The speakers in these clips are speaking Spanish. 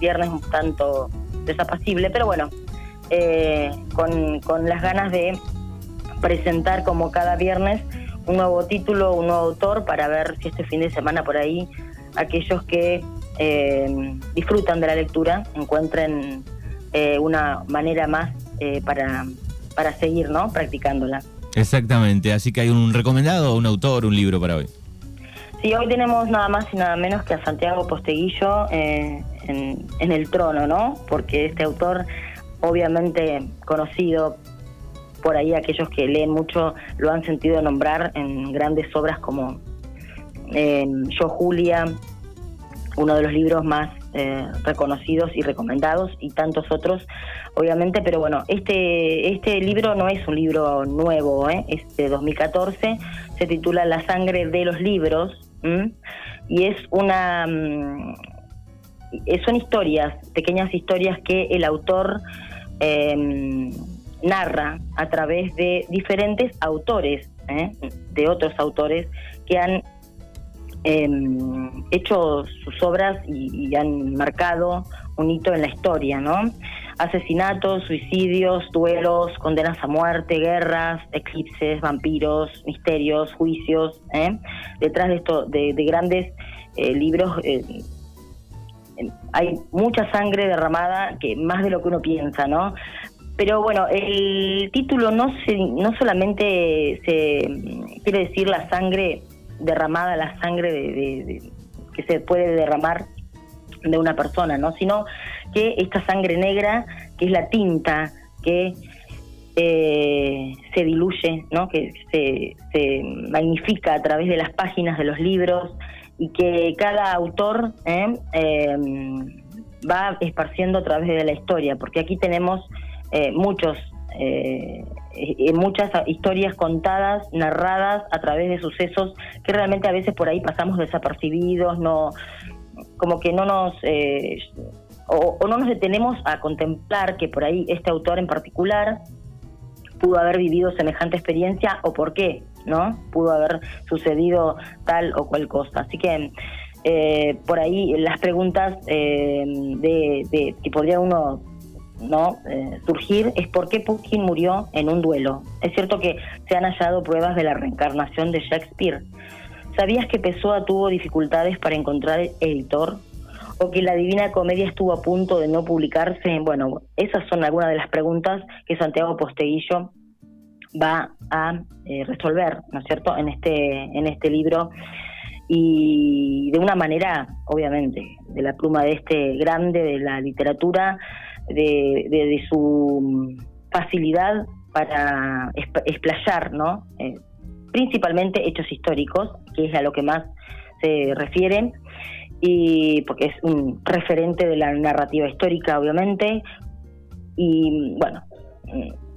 viernes un tanto desapacible, pero bueno, eh, con, con las ganas de presentar como cada viernes un nuevo título, un nuevo autor, para ver si este fin de semana por ahí aquellos que eh, disfrutan de la lectura encuentren eh, una manera más eh, para, para seguir ¿no? practicándola. Exactamente, así que hay un recomendado, un autor, un libro para hoy. Sí, hoy tenemos nada más y nada menos que a Santiago Posteguillo en, el trono, ¿no? Porque este autor, obviamente conocido por ahí aquellos que leen mucho lo han sentido nombrar en grandes obras como eh, Yo Julia, uno de los libros más eh, reconocidos y recomendados y tantos otros, obviamente, pero bueno, este, este libro no es un libro nuevo, ¿eh? es de 2014, se titula La sangre de los libros y es una... Mm, son historias, pequeñas historias que el autor eh, narra a través de diferentes autores, ¿eh? de otros autores que han em, hecho sus obras y, han marcado un hito en la historia, ¿no? Asesinatos, suicidios, duelos, condenas a muerte, guerras, eclipses, vampiros, misterios, juicios. ¿eh? Detrás de esto, de, grandes eh, libros hay mucha sangre derramada, que más de lo que uno piensa, ¿no? Pero bueno, el título no, se, no solamente se quiere decir la sangre derramada, la sangre de, que se puede derramar de una persona, ¿no? Sino que esta sangre negra, que es la tinta que eh, se diluye, ¿no? Que se, se magnifica a través de las páginas de los libros y que cada autor ¿eh? Em, va esparciendo a través de la historia, porque aquí tenemos eh, muchos, eh, muchas historias contadas, narradas a través de sucesos que realmente a veces por ahí pasamos desapercibidos, no, como que no nos eh, o, no nos detenemos a contemplar que por ahí este autor en particular pudo haber vivido semejante experiencia o por qué, ¿no? Pudo haber sucedido tal o cual cosa. Así que por ahí las preguntas de, de, que podría uno no eh, surgir es por qué Pushkin murió en un duelo. Es cierto que se han hallado pruebas de la reencarnación de Shakespeare. ¿Sabías que Pessoa tuvo dificultades para encontrar editor? ¿O que la Divina Comedia estuvo a punto de no publicarse? Bueno, esas son algunas de las preguntas que Santiago Posteguillo va a eh, resolver, ¿no es cierto?, en este, en este libro y de una manera, obviamente, de la pluma de este grande de la literatura, de, su facilidad para explayar, ¿no? Eh, principalmente hechos históricos, que es a lo que más se refiere, y porque es un referente de la narrativa histórica, obviamente, y bueno,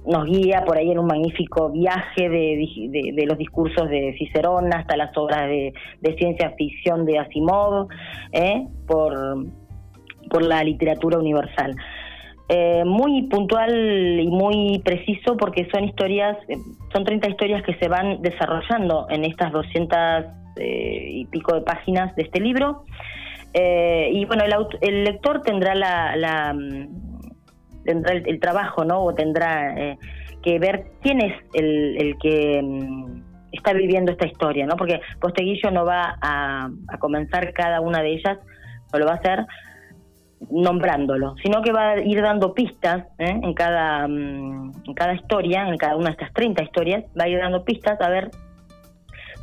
nos guía por ahí en un magnífico viaje de, los discursos de Cicerón hasta las obras de, ciencia ficción de Asimov, ¿eh? por, por la literatura universal. Eh, muy puntual y muy preciso porque son historias, eh, son 30 historias que se van desarrollando en estas 200 eh, y pico de páginas de este libro. y bueno, el, el, lector tendrá la, mm, tendrá el, trabajo, ¿no? O tendrá que ver quién es el, que mm, está viviendo esta historia, ¿no? Porque Posteguillo no va a, a comenzar cada una de ellas, no lo va a hacer nombrándolo, sino que va a ir dando pistas ¿eh? en, cada, mm, en cada historia, en cada una de estas 30 historias, va a ir dando pistas a ver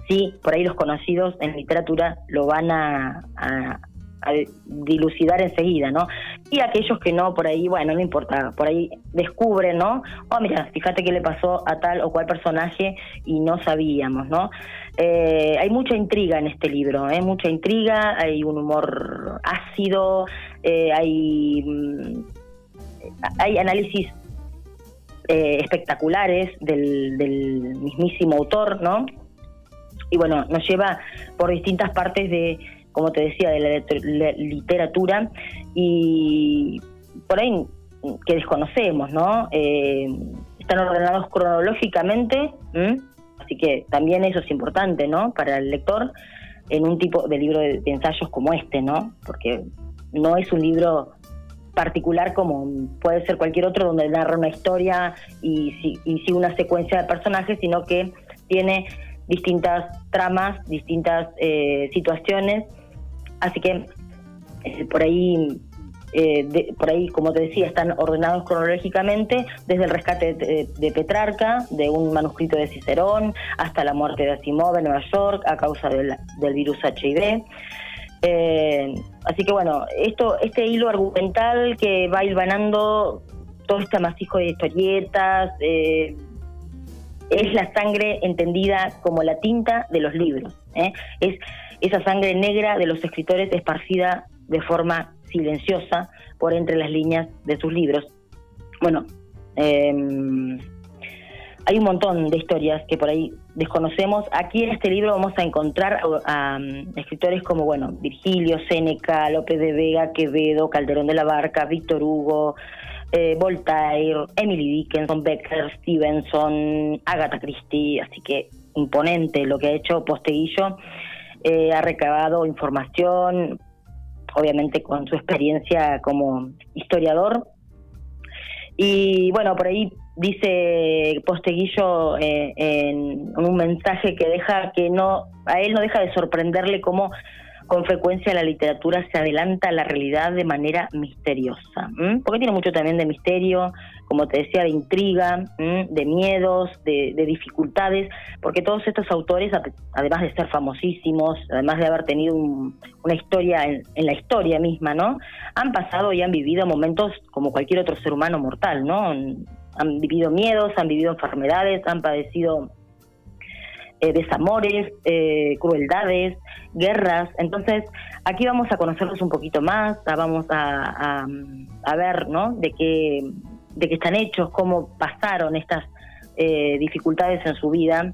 si por ahí los conocidos en literatura lo van a, a dilucidar enseguida, ¿no? Y aquellos que no, por ahí, bueno, no importa, por ahí descubren, ¿no? Oh, mira, fíjate qué le pasó a tal o cual personaje y no sabíamos, ¿no? Eh, hay mucha intriga en este libro, ¿eh? Mucha intriga, hay un humor ácido, eh, hay, mm, hay análisis espectaculares del mismísimo autor, ¿no? Y bueno, nos lleva por distintas partes de como te decía, de la literatura y por ahí que desconocemos, ¿no? Eh, están ordenados cronológicamente, así que también eso es importante, ¿no? Para el lector en un tipo de libro de, ensayos como este, ¿no? Porque no es un libro particular como puede ser cualquier otro donde narra una historia y, y sigue una secuencia de personajes, sino que tiene distintas tramas, distintas eh, situaciones, así que eh, por ahí eh, por ahí, como te decía, están ordenados cronológicamente, desde el rescate de, Petrarca, de un manuscrito de Cicerón, hasta la muerte de Asimov en Nueva York a causa del, virus HIV. Eh, así que bueno, esto, este hilo argumental que va hilvanando todo este amasijo de historietas, eh, es la sangre entendida como la tinta de los libros. Es esa sangre negra de los escritores esparcida de forma silenciosa por entre las líneas de sus libros. Bueno, em, hay un montón de historias que por ahí desconocemos. Aquí en este libro vamos a encontrar a, escritores como, bueno, Virgilio, Séneca, López de Vega, Quevedo, Calderón de la Barca, Víctor Hugo, eh, Voltaire, Emily Dickinson, Becker, Stevenson, Agatha Christie, así que imponente lo que ha hecho Posteguillo. Eh, ha recabado información, obviamente con su experiencia como historiador. Y bueno, por ahí dice Posteguillo eh, en un mensaje que deja que no, a él no deja de sorprenderle cómo con frecuencia la literatura se adelanta a la realidad de manera misteriosa, porque tiene mucho también de misterio, como te decía, de intriga, de miedos, de, dificultades, porque todos estos autores, además de ser famosísimos, además de haber tenido una historia en, la historia misma, ¿no? Han pasado y han vivido momentos como cualquier otro ser humano mortal, ¿no? Han vivido miedos, han vivido enfermedades, han padecido eh, desamores, eh, crueldades, guerras. Entonces, aquí vamos a conocerlos un poquito más, vamos a, a, ver, ¿no? De qué, de qué están hechos, cómo pasaron estas eh, dificultades en su vida.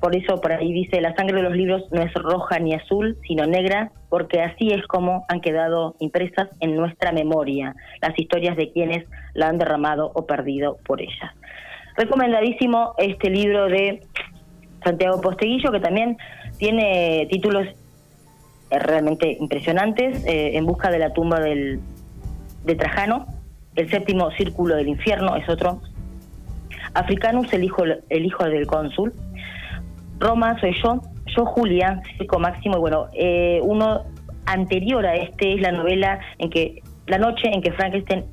por eso por ahí dice, la sangre de los libros no es roja ni azul, sino negra, porque así es como han quedado impresas en nuestra memoria las historias de quienes la han derramado o perdido por ellas. Recomendadísimo este libro de Santiago Posteguillo, que también tiene títulos eh, realmente impresionantes, eh, En busca de la tumba del, de Trajano, El séptimo círculo del infierno es otro, Africanus, el hijo, el hijo del cónsul, Roma, soy yo, yo Julia, Circo Máximo, y bueno, eh, uno anterior a este es la novela en que, la noche en que Frankenstein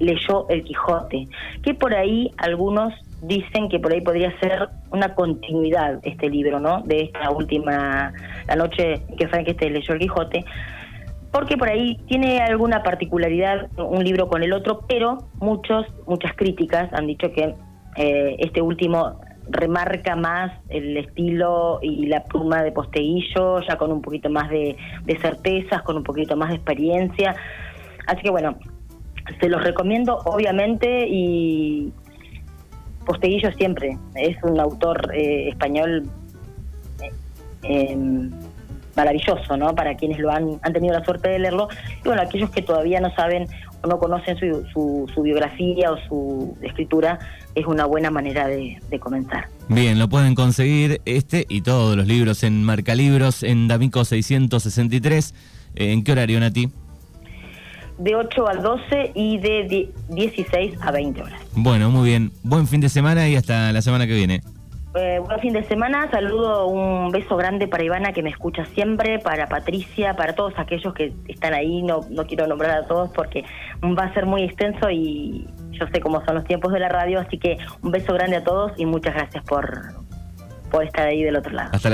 leyó El Quijote, que por ahí algunos dicen que por ahí podría ser una continuidad este libro, ¿no? De esta última, la noche que Frankenstein leyó El Quijote, porque por ahí tiene alguna particularidad un libro con el otro, pero muchos, muchas críticas han dicho que eh, este último remarca más el estilo y la pluma de posteguillo, ya con un poquito más de, de certezas, con un poquito más de experiencia. Así que bueno, se los recomiendo obviamente y Posteguillo siempre es un autor eh, español em, maravilloso, ¿no? Para quienes lo han, han tenido la suerte de leerlo y bueno, aquellos que todavía no saben o no conocen su, su, biografía o su escritura, es una buena manera de, comenzar. Bien, lo pueden conseguir este y todos los libros en Marcalibros en D'Amico 663. ¿En qué horario, Nati? De 8 a 12 y de 16 a 20 horas. Bueno, muy bien. Buen fin de semana y hasta la semana que viene. Eh, buen fin de semana, saludo, un beso grande para Ivana que me escucha siempre, para Patricia, para todos aquellos que están ahí, no, no quiero nombrar a todos porque va a ser muy extenso y yo sé cómo son los tiempos de la radio, así que un beso grande a todos y muchas gracias por, por estar ahí del otro lado. Hasta